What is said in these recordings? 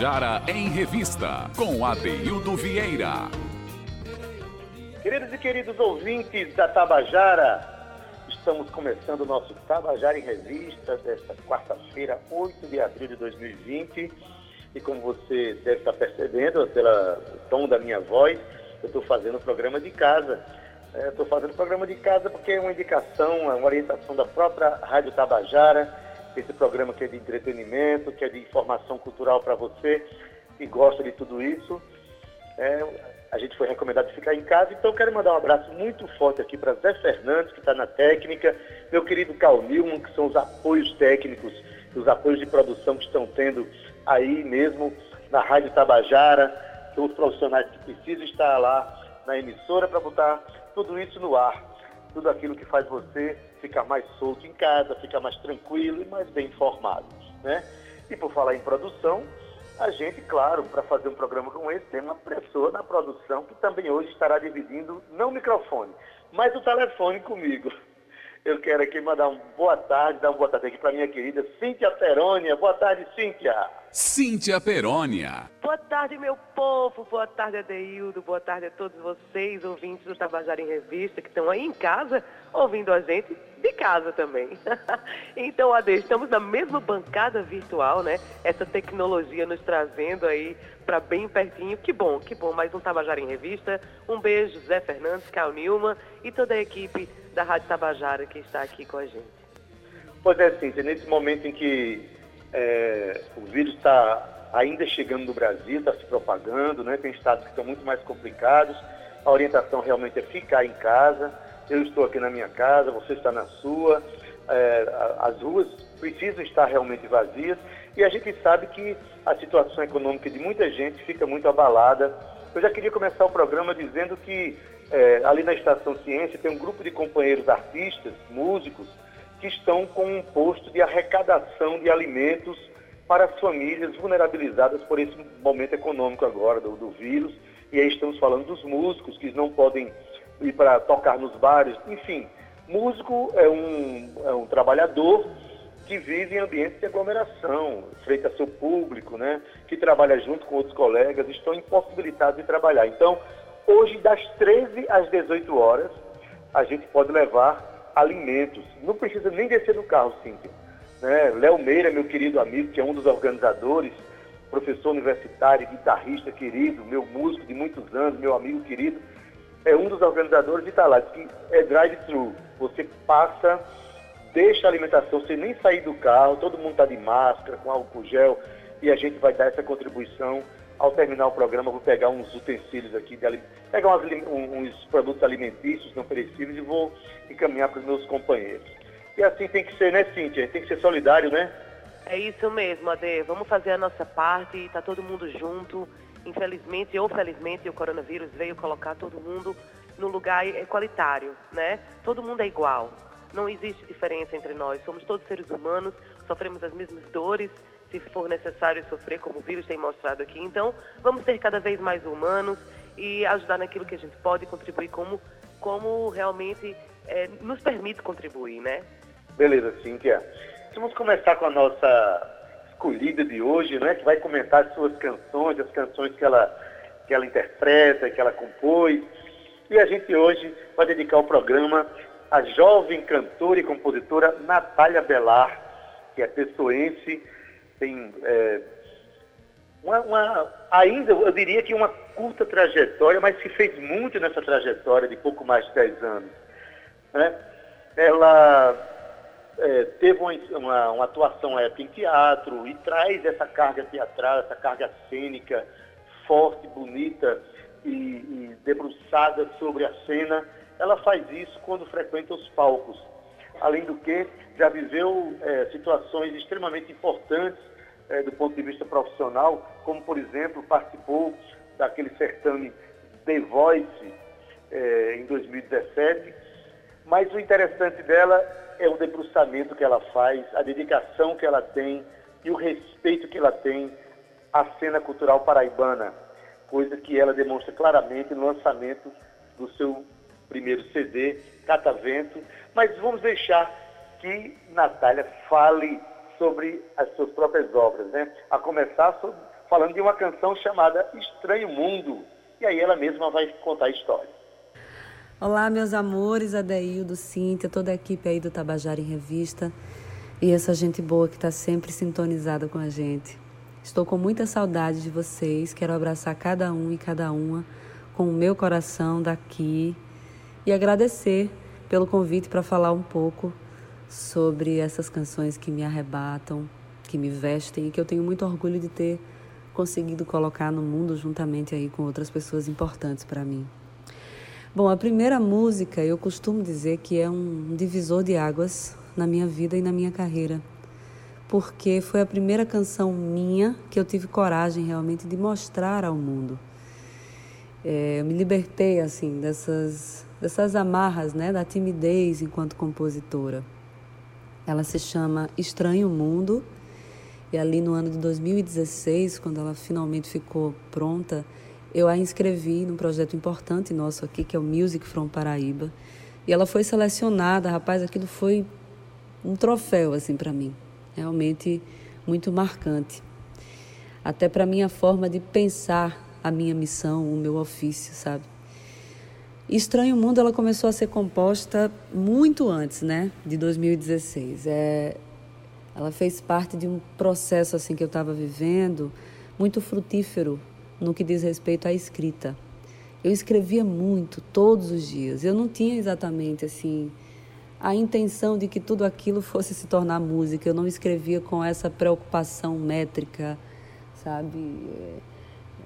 Tabajara em Revista, com Adeildo Vieira. Queridos e queridos ouvintes da Tabajara, estamos começando o nosso Tabajara em Revista desta quarta-feira, 8 de abril de 2020. E como você deve estar percebendo pelo tom da minha voz, eu estou fazendo o programa de casa. Estou é, fazendo o programa de casa porque é uma indicação, é uma orientação da própria Rádio Tabajara, esse programa que é de entretenimento, que é de informação cultural para você que gosta de tudo isso. É, a gente foi recomendado ficar em casa, então quero mandar um abraço muito forte aqui para Zé Fernandes, que está na técnica, meu querido Cal Nilman, que são os apoios técnicos, os apoios de produção que estão tendo aí mesmo na Rádio Tabajara, são os profissionais que precisam estar lá na emissora para botar tudo isso no ar, tudo aquilo que faz você ficar mais solto em casa, ficar mais tranquilo e mais bem informado, né? E por falar em produção, a gente, claro, para fazer um programa como esse, tem uma pessoa na produção que também hoje estará dividindo, não o microfone, mas o telefone comigo. Eu quero aqui mandar uma boa tarde, dar uma boa tarde aqui para minha querida Cíntia Perônia. Boa tarde, Cíntia. Cíntia Perônia. Boa tarde, meu povo. Boa tarde, Adeildo. Boa tarde a todos vocês, ouvintes do Tabajara em Revista, que estão aí em casa ouvindo a gente de casa também. então, Ade, estamos na mesma bancada virtual, né? Essa tecnologia nos trazendo aí para bem pertinho. Que bom, que bom. Mais um Tabajara em Revista. Um beijo, Zé Fernandes, Cal Nilma e toda a equipe da Rádio Tabajara que está aqui com a gente. Pois é, Cíntia, nesse momento em que é, o vírus está ainda chegando no Brasil, está se propagando, né? tem estados que estão muito mais complicados, a orientação realmente é ficar em casa. Eu estou aqui na minha casa, você está na sua, é, as ruas precisam estar realmente vazias e a gente sabe que a situação econômica de muita gente fica muito abalada. Eu já queria começar o programa dizendo que é, ali na Estação Ciência tem um grupo de companheiros artistas, músicos, que estão com um posto de arrecadação de alimentos para as famílias vulnerabilizadas por esse momento econômico agora do, do vírus. E aí estamos falando dos músicos que não podem ir para tocar nos bares, enfim. Músico é um, é um trabalhador que vive em ambientes de aglomeração, frente a seu público, né? que trabalha junto com outros colegas, estão impossibilitados de trabalhar. Então, Hoje, das 13 às 18 horas, a gente pode levar alimentos. Não precisa nem descer do carro, Cíntia. Né? Léo Meira, meu querido amigo, que é um dos organizadores, professor universitário, guitarrista querido, meu músico de muitos anos, meu amigo querido, é um dos organizadores de Talar, que é drive-thru. Você passa, deixa a alimentação, você nem sair do carro, todo mundo está de máscara, com álcool gel, e a gente vai dar essa contribuição ao terminar o programa, vou pegar uns utensílios aqui, de, pegar umas, uns produtos alimentícios não perecíveis e vou encaminhar para os meus companheiros. E assim tem que ser, né, Cíntia? Tem que ser solidário, né? É isso mesmo, Ade. Vamos fazer a nossa parte, está todo mundo junto. Infelizmente ou felizmente, o coronavírus veio colocar todo mundo no lugar equalitário, né? Todo mundo é igual. Não existe diferença entre nós. Somos todos seres humanos, sofremos as mesmas dores, se for necessário sofrer, como o vírus tem mostrado aqui. Então, vamos ser cada vez mais humanos e ajudar naquilo que a gente pode contribuir como, como realmente é, nos permite contribuir, né? Beleza, Cíntia. Vamos começar com a nossa escolhida de hoje, né? Que vai comentar as suas canções, as canções que ela, que ela interpreta, que ela compôs. E a gente hoje vai dedicar o programa à jovem cantora e compositora Natália Belar, que é pessoense, tem é, uma, uma, ainda, eu diria que uma curta trajetória, mas que fez muito nessa trajetória de pouco mais de 10 anos. Né? Ela é, teve uma, uma, atuação épica em teatro e traz essa carga teatral, essa carga cênica forte, bonita e, e debruçada sobre a cena. Ela faz isso quando frequenta os palcos. Além do que, já viveu é, situações extremamente importantes é, do ponto de vista profissional, como, por exemplo, participou daquele certame The Voice é, em 2017. Mas o interessante dela é o debruçamento que ela faz, a dedicação que ela tem e o respeito que ela tem à cena cultural paraibana, coisa que ela demonstra claramente no lançamento do seu primeiro CD, Catavento. Mas vamos deixar que Natália fale sobre as suas próprias obras, né? A começar falando de uma canção chamada Estranho Mundo. E aí ela mesma vai contar a história. Olá, meus amores, Adeildo, Cíntia, toda a equipe aí do Tabajara em Revista e essa gente boa que está sempre sintonizada com a gente. Estou com muita saudade de vocês, quero abraçar cada um e cada uma com o meu coração daqui e agradecer pelo convite para falar um pouco sobre essas canções que me arrebatam, que me vestem e que eu tenho muito orgulho de ter conseguido colocar no mundo juntamente aí com outras pessoas importantes para mim. Bom, a primeira música eu costumo dizer que é um divisor de águas na minha vida e na minha carreira, porque foi a primeira canção minha que eu tive coragem realmente de mostrar ao mundo. É, eu me libertei assim dessas dessas amarras, né, da timidez enquanto compositora. Ela se chama Estranho Mundo e ali no ano de 2016, quando ela finalmente ficou pronta, eu a inscrevi num projeto importante nosso aqui, que é o Music from Paraíba. E ela foi selecionada, rapaz, aquilo foi um troféu assim para mim. Realmente muito marcante. Até para minha forma de pensar a minha missão, o meu ofício, sabe? Estranho Mundo ela começou a ser composta muito antes, né, de 2016. É, ela fez parte de um processo assim que eu estava vivendo, muito frutífero no que diz respeito à escrita. Eu escrevia muito todos os dias. Eu não tinha exatamente assim a intenção de que tudo aquilo fosse se tornar música. Eu não escrevia com essa preocupação métrica, sabe?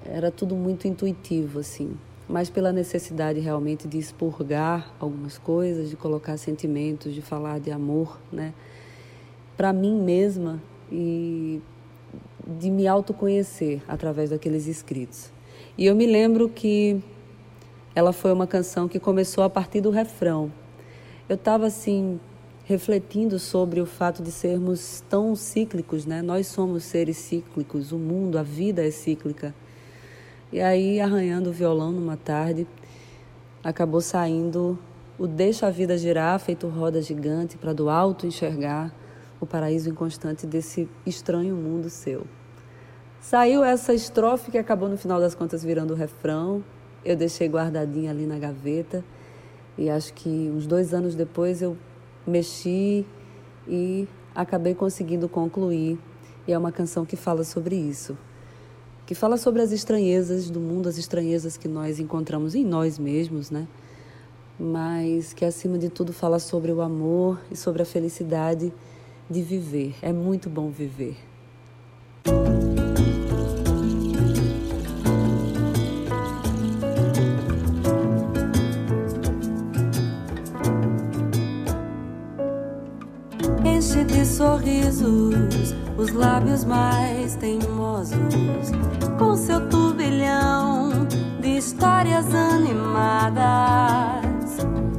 Era tudo muito intuitivo assim mas pela necessidade realmente de expurgar algumas coisas, de colocar sentimentos, de falar de amor, né? Para mim mesma e de me autoconhecer através daqueles escritos. E eu me lembro que ela foi uma canção que começou a partir do refrão. Eu estava assim refletindo sobre o fato de sermos tão cíclicos, né? Nós somos seres cíclicos, o mundo, a vida é cíclica. E aí, arranhando o violão numa tarde, acabou saindo o Deixa a Vida Girar, feito roda gigante, para do alto enxergar o paraíso inconstante desse estranho mundo seu. Saiu essa estrofe que acabou no final das contas virando o refrão. Eu deixei guardadinha ali na gaveta e acho que uns dois anos depois eu mexi e acabei conseguindo concluir. E é uma canção que fala sobre isso que fala sobre as estranhezas do mundo, as estranhezas que nós encontramos em nós mesmos, né? Mas que acima de tudo fala sobre o amor e sobre a felicidade de viver. É muito bom viver. Enche de sorrisos os lábios mais teimosos, com seu turbilhão de histórias animadas.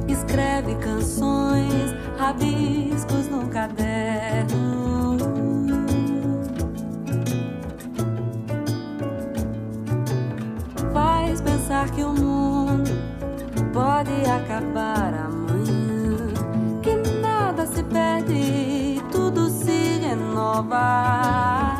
Escreve canções, rabiscos no caderno. Faz pensar que o mundo pode acabar amanhã, que nada se perde alright.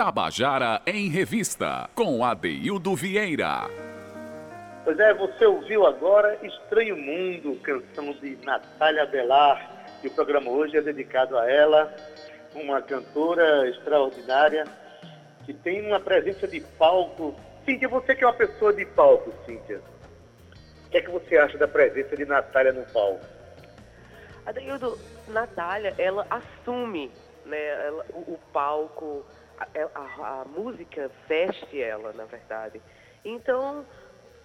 Tabajara em Revista, com Adeildo Vieira. Pois é, você ouviu agora Estranho Mundo, canção de Natália Belar. E o programa hoje é dedicado a ela, uma cantora extraordinária que tem uma presença de palco. Cíntia, você que é uma pessoa de palco, Cíntia. O que é que você acha da presença de Natália no palco? Adeildo, Natália, ela assume né, ela, o, o, palco, a, a, a, música veste ela, na verdade. Então,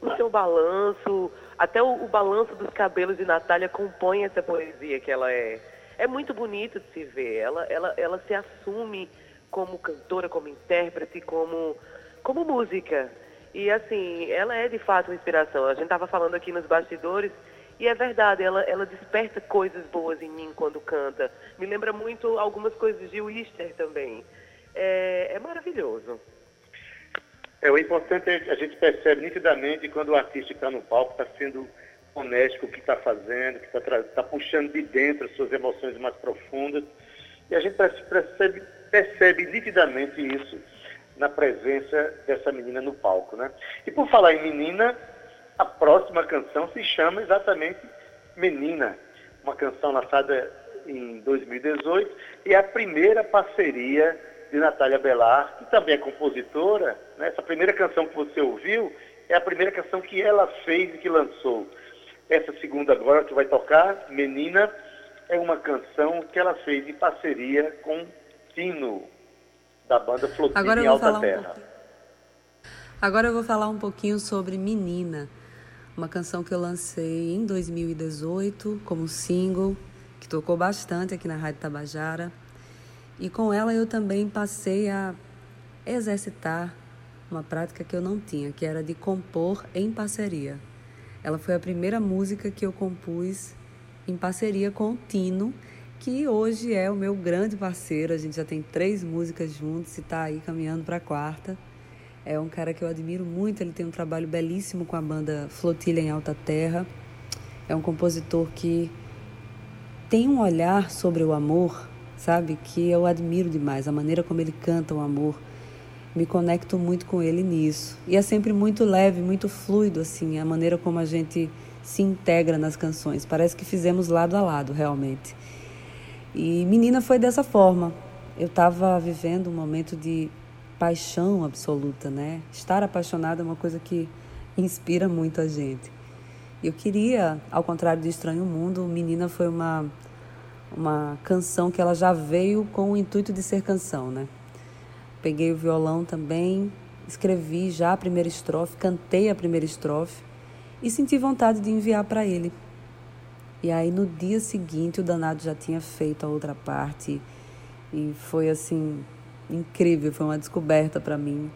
o seu balanço, até o, o, balanço dos cabelos de Natália compõe essa poesia que ela é. É muito bonito de se ver. Ela, ela, ela se assume como cantora, como intérprete, como, como música. E assim, ela é de fato uma inspiração. A gente estava falando aqui nos bastidores e é verdade, ela, ela desperta coisas boas em mim quando canta. Me lembra muito algumas coisas de Wister também. É, é maravilhoso. É, o importante é a gente percebe nitidamente quando o artista está no palco, está sendo honesto com o que está fazendo, que está tá puxando de dentro as suas emoções mais profundas. E a gente percebe, percebe nitidamente isso na presença dessa menina no palco. Né? E por falar em menina, a próxima canção se chama exatamente Menina, uma canção lançada em 2018 e é a primeira parceria de Natália Belar, que também é compositora. Né? Essa primeira canção que você ouviu é a primeira canção que ela fez e que lançou. Essa segunda agora que vai tocar, Menina, é uma canção que ela fez em parceria com Tino, da banda Flotilha em Alta Terra. Um Agora eu vou falar um pouquinho sobre Menina uma canção que eu lancei em 2018 como single, que tocou bastante aqui na Rádio Tabajara. E com ela eu também passei a exercitar uma prática que eu não tinha, que era de compor em parceria. Ela foi a primeira música que eu compus em parceria com o Tino, que hoje é o meu grande parceiro. A gente já tem três músicas juntos e está aí caminhando para a quarta. É um cara que eu admiro muito, ele tem um trabalho belíssimo com a banda Flotilha em Alta Terra. É um compositor que tem um olhar sobre o amor, sabe? Que eu admiro demais, a maneira como ele canta o amor. Me conecto muito com ele nisso. E é sempre muito leve, muito fluido, assim, a maneira como a gente se integra nas canções. Parece que fizemos lado a lado, realmente. E Menina foi dessa forma. Eu estava vivendo um momento de paixão absoluta, né? Estar apaixonado é uma coisa que inspira muito a gente. Eu queria, ao contrário de Estranho Mundo, Menina foi uma uma canção que ela já veio com o intuito de ser canção, né? Peguei o violão também, escrevi já a primeira estrofe, cantei a primeira estrofe e senti vontade de enviar para ele. E aí no dia seguinte o danado já tinha feito a outra parte e foi assim incrível, foi uma descoberta para mim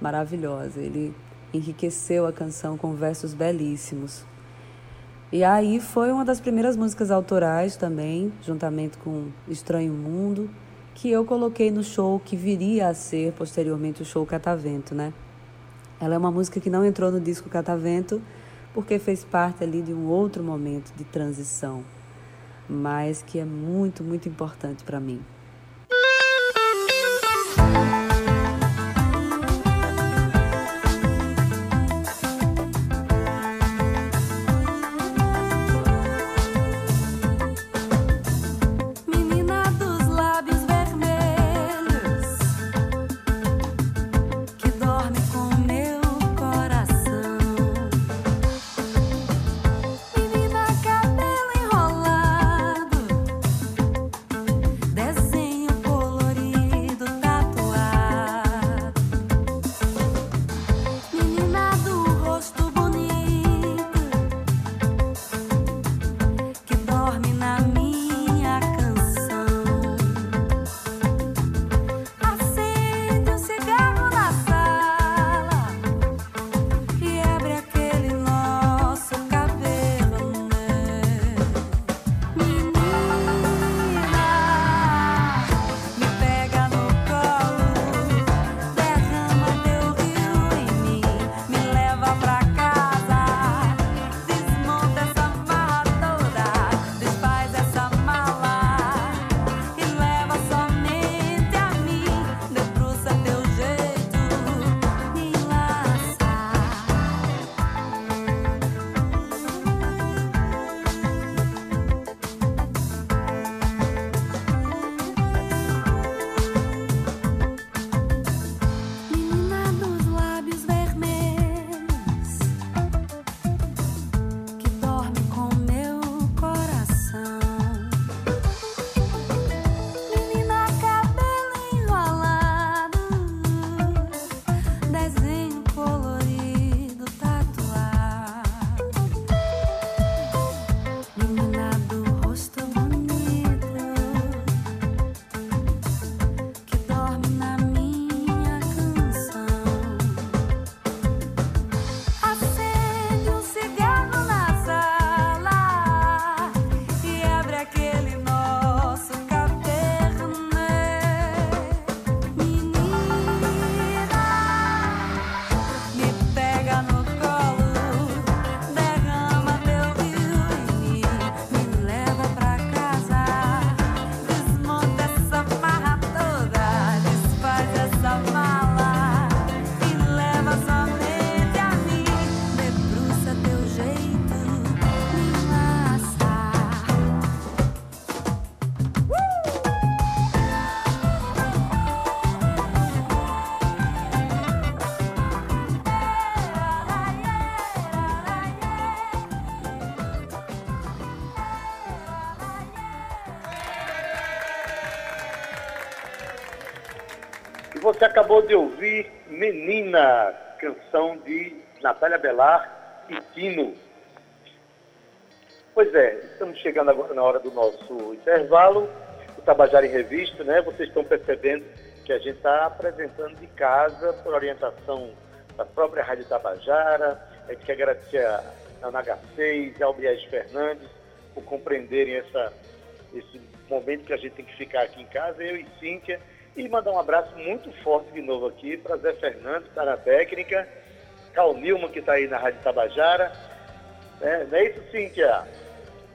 maravilhosa. Ele enriqueceu a canção com versos belíssimos. E aí foi uma das primeiras músicas autorais também, juntamente com Estranho Mundo, que eu coloquei no show que viria a ser posteriormente o show Catavento, né? Ela é uma música que não entrou no disco Catavento porque fez parte ali de um outro momento de transição, mas que é muito, muito importante para mim. really know. Você acabou de ouvir Menina, canção de Natália Belar e Tino. Pois é, estamos chegando agora na hora do nosso intervalo, o Tabajara em Revista, né? Vocês estão percebendo que a gente está apresentando de casa, por orientação da própria Rádio Tabajara. A gente quer agradecer a H6 e ao Biés Fernandes por compreenderem essa, esse momento que a gente tem que ficar aqui em casa, eu e Cíntia e mandar um abraço muito forte de novo aqui para Zé Fernando, que está na técnica, Cal que está aí na Rádio Tabajara. É, não é isso, Cíntia?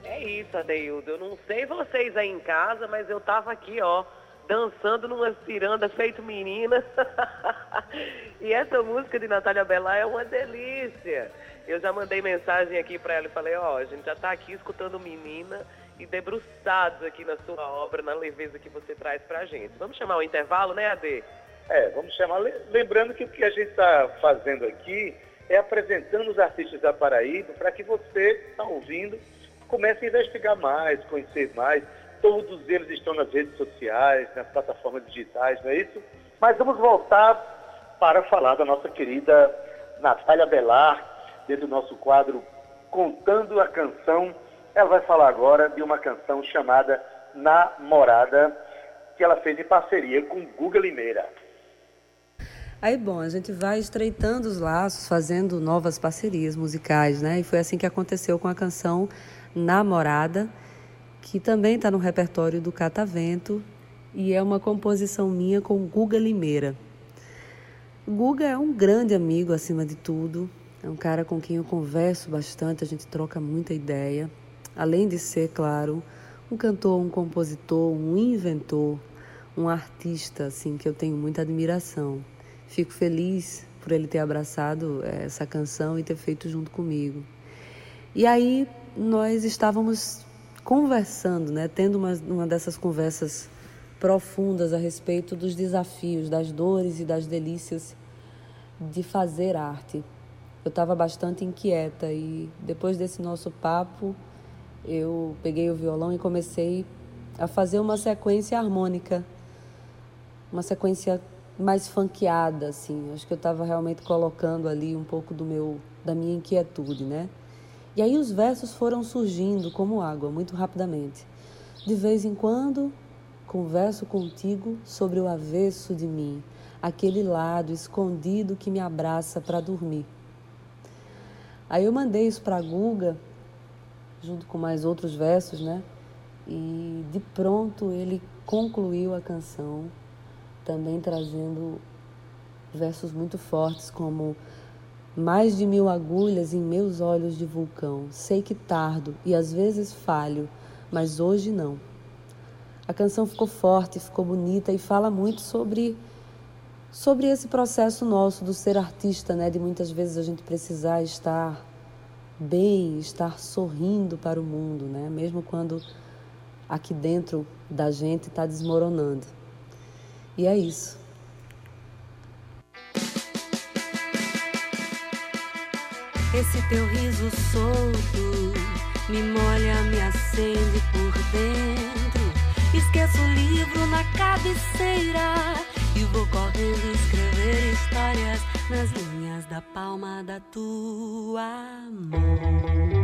É isso, Adeildo. Eu não sei vocês aí em casa, mas eu tava aqui, ó, dançando numa ciranda feito menina. e essa música de Natália Bellar é uma delícia. Eu já mandei mensagem aqui para ela e falei, ó, a gente já tá aqui escutando menina e debruçados aqui na sua obra, na leveza que você traz para a gente. Vamos chamar o intervalo, né, Ade? É, vamos chamar. Lembrando que o que a gente está fazendo aqui é apresentando os artistas da Paraíba para que você que está ouvindo comece a investigar mais, conhecer mais. Todos eles estão nas redes sociais, nas plataformas digitais, não é isso? Mas vamos voltar para falar da nossa querida Natália Belar, dentro do nosso quadro Contando a Canção ela vai falar agora de uma canção chamada Namorada, que ela fez em parceria com Guga Limeira. Aí, bom, a gente vai estreitando os laços, fazendo novas parcerias musicais, né? E foi assim que aconteceu com a canção Namorada, que também está no repertório do Catavento e é uma composição minha com Guga Limeira. Guga é um grande amigo acima de tudo, é um cara com quem eu converso bastante, a gente troca muita ideia além de ser, claro, um cantor, um compositor, um inventor, um artista, assim, que eu tenho muita admiração. Fico feliz por ele ter abraçado eh, essa canção e ter feito junto comigo. E aí nós estávamos conversando, né, tendo uma, uma dessas conversas profundas a respeito dos desafios, das dores e das delícias de fazer arte. Eu estava bastante inquieta e depois desse nosso papo, eu peguei o violão e comecei a fazer uma sequência harmônica, uma sequência mais funkeada, assim. Acho que eu estava realmente colocando ali um pouco do meu, da minha inquietude, né? E aí os versos foram surgindo como água, muito rapidamente. De vez em quando, converso contigo sobre o avesso de mim, aquele lado escondido que me abraça para dormir. Aí eu mandei isso para a Guga junto com mais outros versos, né? E de pronto ele concluiu a canção, também trazendo versos muito fortes como mais de mil agulhas em meus olhos de vulcão. Sei que tardo e às vezes falho, mas hoje não. A canção ficou forte, ficou bonita e fala muito sobre sobre esse processo nosso do ser artista, né? De muitas vezes a gente precisar estar bem, estar sorrindo para o mundo, né? Mesmo quando aqui dentro da gente está desmoronando. E é isso. Esse teu riso solto me molha, me acende por dentro. Esqueço o livro na cabeceira e vou correndo escrever histórias nas linhas da palma da tua mão.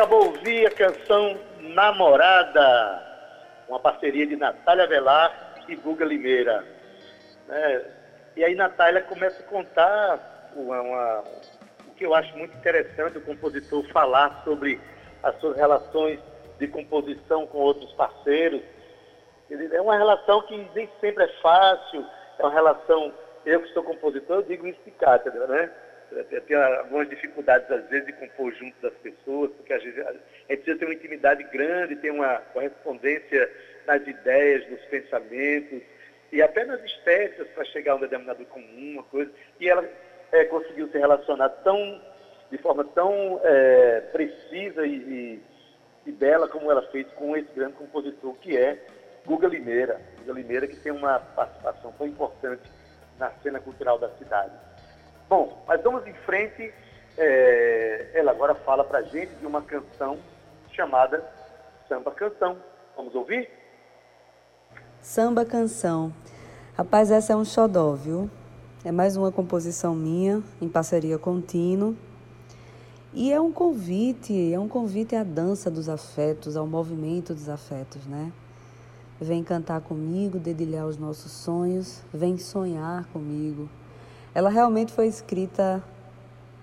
Acabou de ouvir a canção Namorada, uma parceria de Natália Velar e Guga Limeira. É, e aí Natália começa a contar uma, uma, o que eu acho muito interessante o compositor falar sobre as suas relações de composição com outros parceiros. É uma relação que nem sempre é fácil, é uma relação, eu que sou compositor, eu digo isso de cátedra, né? Tem algumas dificuldades, às vezes, de compor junto das pessoas, porque às vezes a gente precisa ter uma intimidade grande, ter uma correspondência nas ideias, nos pensamentos, e até nas espécies para chegar a um denominador comum, uma coisa. E ela é, conseguiu se relacionar tão, de forma tão é, precisa e, e, e, bela como ela fez com esse grande compositor que é Guga Limeira. Guga Limeira que tem uma participação tão importante na cena cultural da cidade. Bom, mas vamos em frente. É, ela agora fala para gente de uma canção chamada Samba Canção. Vamos ouvir? Samba Canção. Rapaz, essa é um xodó, viu? É mais uma composição minha, em parceria com Tino. E é um convite, é um convite à dança dos afetos, ao movimento dos afetos, né? Vem cantar comigo, dedilhar os nossos sonhos, vem sonhar comigo. Ela realmente foi escrita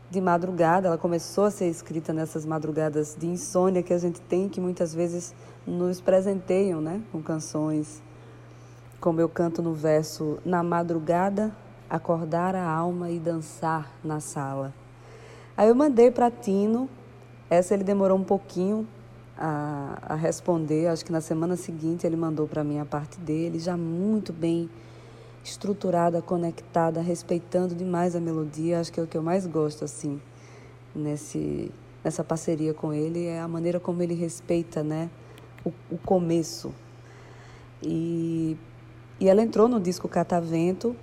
de madrugada, ela começou a ser escrita nessas madrugadas de insônia que a gente tem, que muitas vezes nos presenteiam né, com canções. Como eu canto no verso: Na madrugada, acordar a alma e dançar na sala. Aí eu mandei para Tino, essa ele demorou um pouquinho a, a responder. Acho que na semana seguinte ele mandou para mim a parte dele, já muito bem estruturada, conectada, respeitando demais a melodia. Acho que é o que eu mais gosto assim nesse nessa parceria com ele é a maneira como ele respeita, né, o, o começo. E, e ela entrou no disco Catavento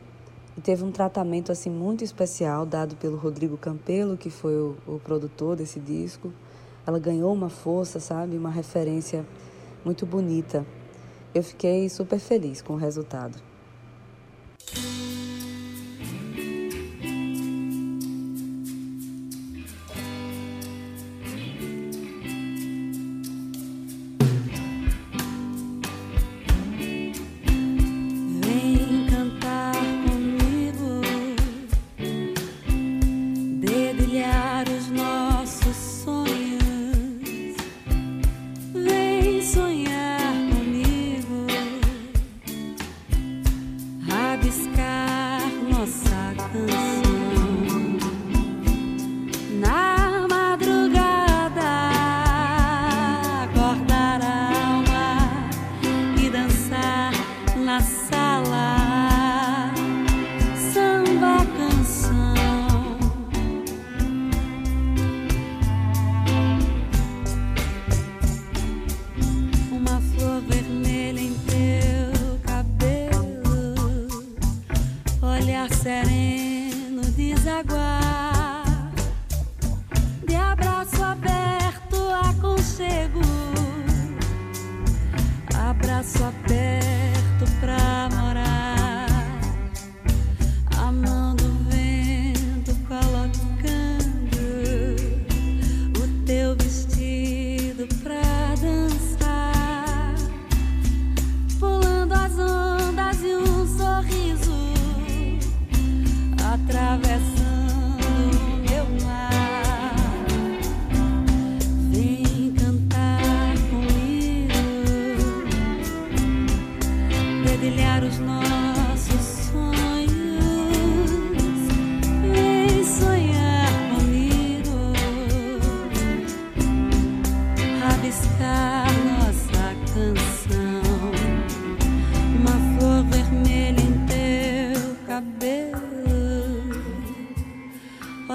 e teve um tratamento assim muito especial dado pelo Rodrigo Campelo, que foi o, o produtor desse disco ela ganhou uma força, sabe? Uma referência muito bonita. Eu fiquei super feliz com o resultado.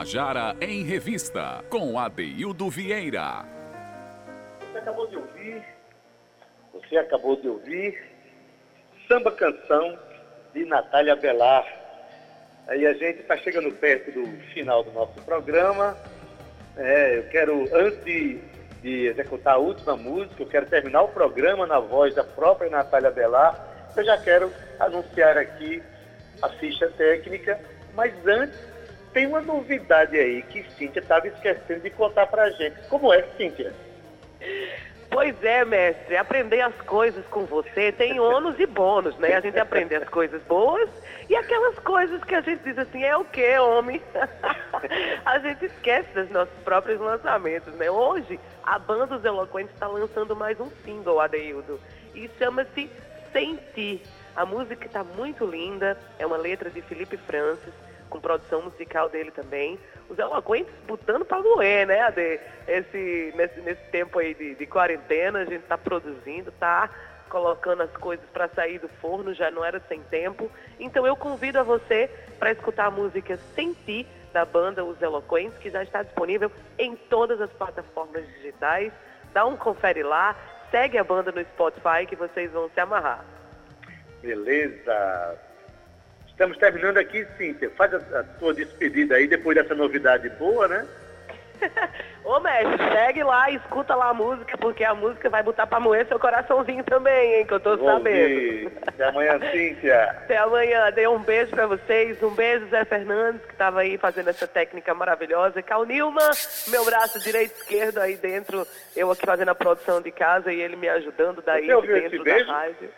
Tabajara em Revista, com Adeildo Vieira. Você acabou de ouvir, você acabou de ouvir Samba Canção de Natália Belar. Aí a gente está chegando perto do final do nosso programa. É, eu quero, antes de, de executar a última música, eu quero terminar o programa na voz da própria Natália Belar. Eu já quero anunciar aqui a ficha técnica, mas antes tem uma novidade aí que Cíntia estava esquecendo de contar pra gente. Como é, Cíntia? Pois é, mestre, aprender as coisas com você tem ônus e bônus, né? A gente aprende as coisas boas e aquelas coisas que a gente diz assim, é o quê, homem? a gente esquece dos nossos próprios lançamentos, né? Hoje, a banda Os Eloquentes está lançando mais um single, Adeildo, e chama-se Sentir. A música está muito linda, é uma letra de Felipe Francis, com produção musical dele também. Os eloquentes botando para doer, né, Ade? Esse, nesse, nesse tempo aí de, de quarentena, a gente está produzindo, tá colocando as coisas para sair do forno, já não era sem tempo. Então eu convido a você para escutar a música Sentir, da banda Os Eloquentes, que já está disponível em todas as plataformas digitais. Dá um confere lá, segue a banda no Spotify que vocês vão se amarrar. Beleza. Estamos terminando aqui, Cíntia. Faz a, a sua despedida aí depois dessa novidade boa, né? Ô mestre, segue lá, escuta lá a música, porque a música vai botar pra moer seu coraçãozinho também, hein, que eu tô Vou sabendo. ouvir. Até amanhã, Cíntia. Até amanhã. Dei um beijo pra vocês. Um beijo, Zé Fernandes, que estava aí fazendo essa técnica maravilhosa. Cal Nilma, meu braço direito e esquerdo aí dentro. Eu aqui fazendo a produção de casa e ele me ajudando daí Você de dentro da rádio.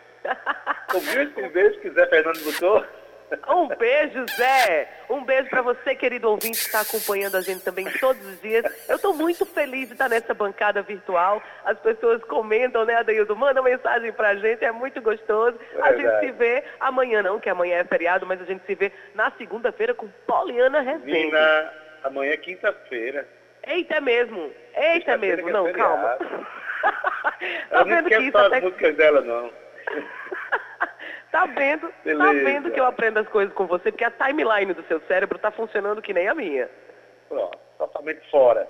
Ouviu esse beijo que Zé Fernando botou? Um beijo, Zé. Um beijo pra você, querido ouvinte, que está acompanhando a gente também todos os dias. Eu tô muito feliz de estar nessa bancada virtual. As pessoas comentam, né, Adeildo? Manda mensagem pra gente, é muito gostoso. A gente Verdade. se vê amanhã, não, que amanhã é feriado, mas a gente se vê na segunda-feira com Poliana Rezende. Mina, amanhã é quinta-feira. Eita, é mesmo. Eita, é mesmo. é Não, feriado. calma. tá vendo que isso até... as músicas dela, não. Tá vendo? Tá vendo que eu aprendo as coisas com você, porque a timeline do seu cérebro tá funcionando que nem a minha. Pronto, totalmente fora.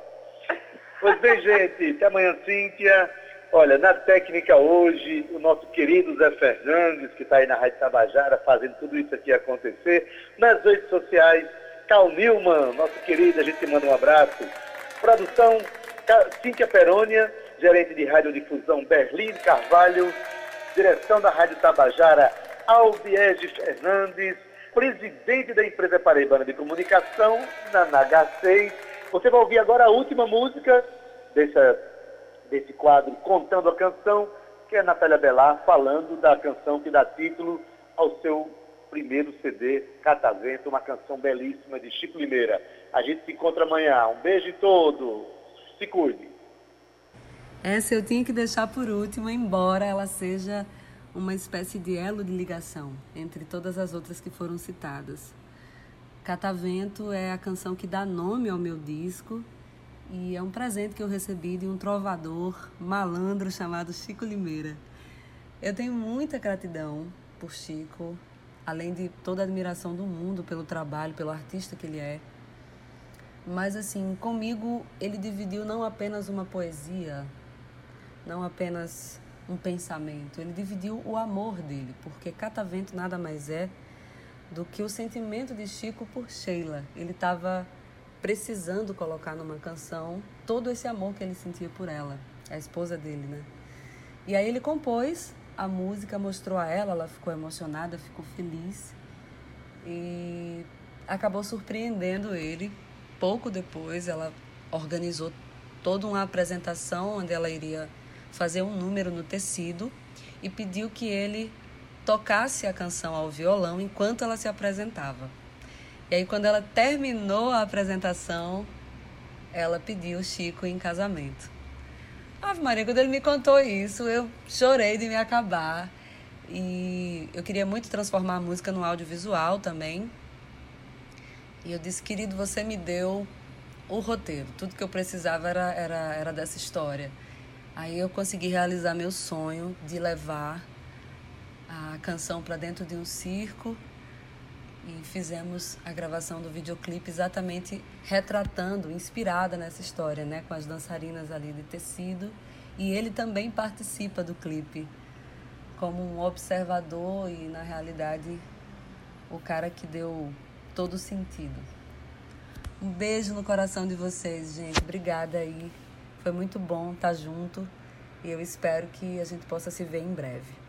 Pois bem, gente, até amanhã, Cíntia. Olha, na técnica hoje, o nosso querido Zé Fernandes, que está aí na Rádio Tabajara, fazendo tudo isso aqui acontecer. Nas redes sociais, Cal Nilman, nosso querido, a gente manda um abraço. Produção, Cíntia Perônia, gerente de radiodifusão Berlim Carvalho, direção da Rádio Tabajara, Albiege Fernandes, presidente da empresa Paraibana de Comunicação, na NH6. Você vai ouvir agora a última música desse quadro Contando a Canção, que é a Natália Belar falando da canção que dá título ao seu primeiro CD, Catavento, uma canção belíssima de Chico Limeira. A gente se encontra amanhã. Um beijo em todo. Se cuide. Essa eu tinha que deixar por último, embora ela seja uma espécie de elo de ligação entre todas as outras que foram citadas. Catavento é a canção que dá nome ao meu disco e é um presente que eu recebi de um trovador malandro chamado Chico Limeira. Eu tenho muita gratidão por Chico, além de toda a admiração do mundo pelo trabalho, pelo artista que ele é. Mas assim, comigo ele dividiu não apenas uma poesia, não apenas um pensamento, ele dividiu o amor dele, porque Catavento nada mais é do que o sentimento de Chico por Sheila. Ele estava precisando colocar numa canção todo esse amor que ele sentia por ela, a esposa dele, né? E aí ele compôs a música, mostrou a ela, ela ficou emocionada, ficou feliz e acabou surpreendendo ele. Pouco depois, ela organizou toda uma apresentação onde ela iria fazer um número no tecido e pediu que ele tocasse a canção ao violão enquanto ela se apresentava. E aí, quando ela terminou a apresentação, ela pediu Chico em casamento. Ave Maria, quando ele me contou isso, eu chorei de me acabar. E eu queria muito transformar a música no audiovisual também. E eu disse, querido, você me deu o roteiro. Tudo que eu precisava era, era, era dessa história. Aí eu consegui realizar meu sonho de levar a canção para dentro de um circo e fizemos a gravação do videoclipe exatamente retratando, inspirada nessa história, né, com as dançarinas ali de tecido, e ele também participa do clipe como um observador e na realidade o cara que deu todo o sentido. Um beijo no coração de vocês, gente. Obrigada aí. Foi muito bom estar junto e eu espero que a gente possa se ver em breve.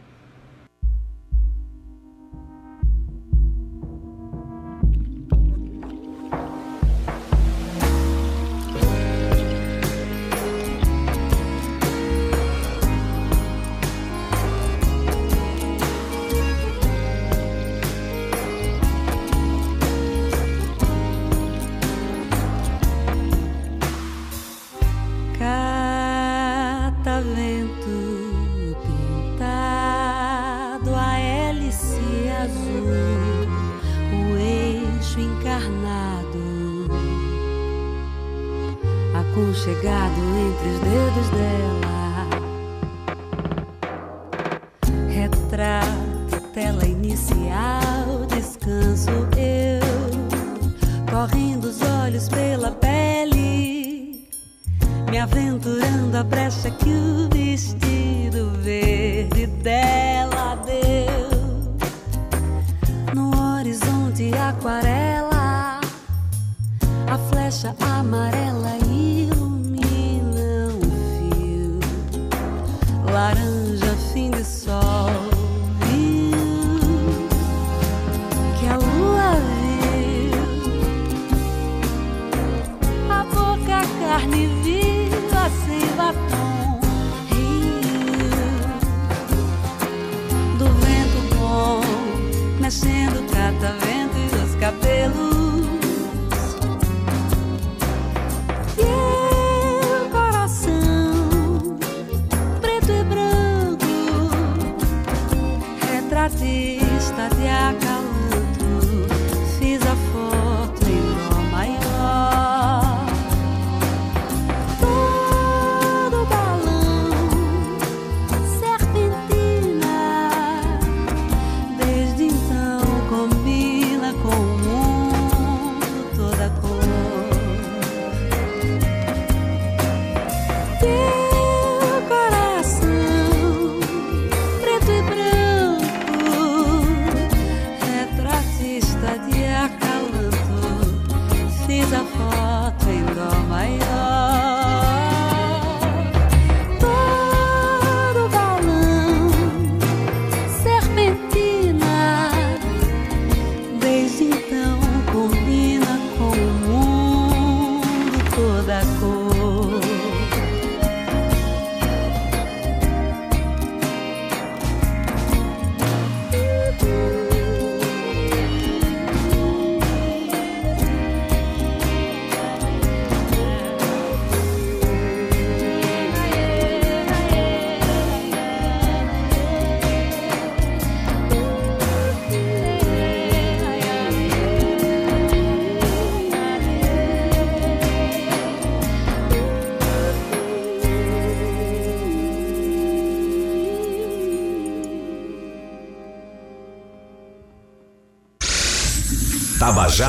vestido verde dela deu. No horizonte aquarela a flecha amarela ilumina um fio. Laranja mexendo, trata vento e os cabelos.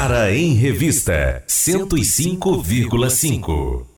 Para em Revista 105,5.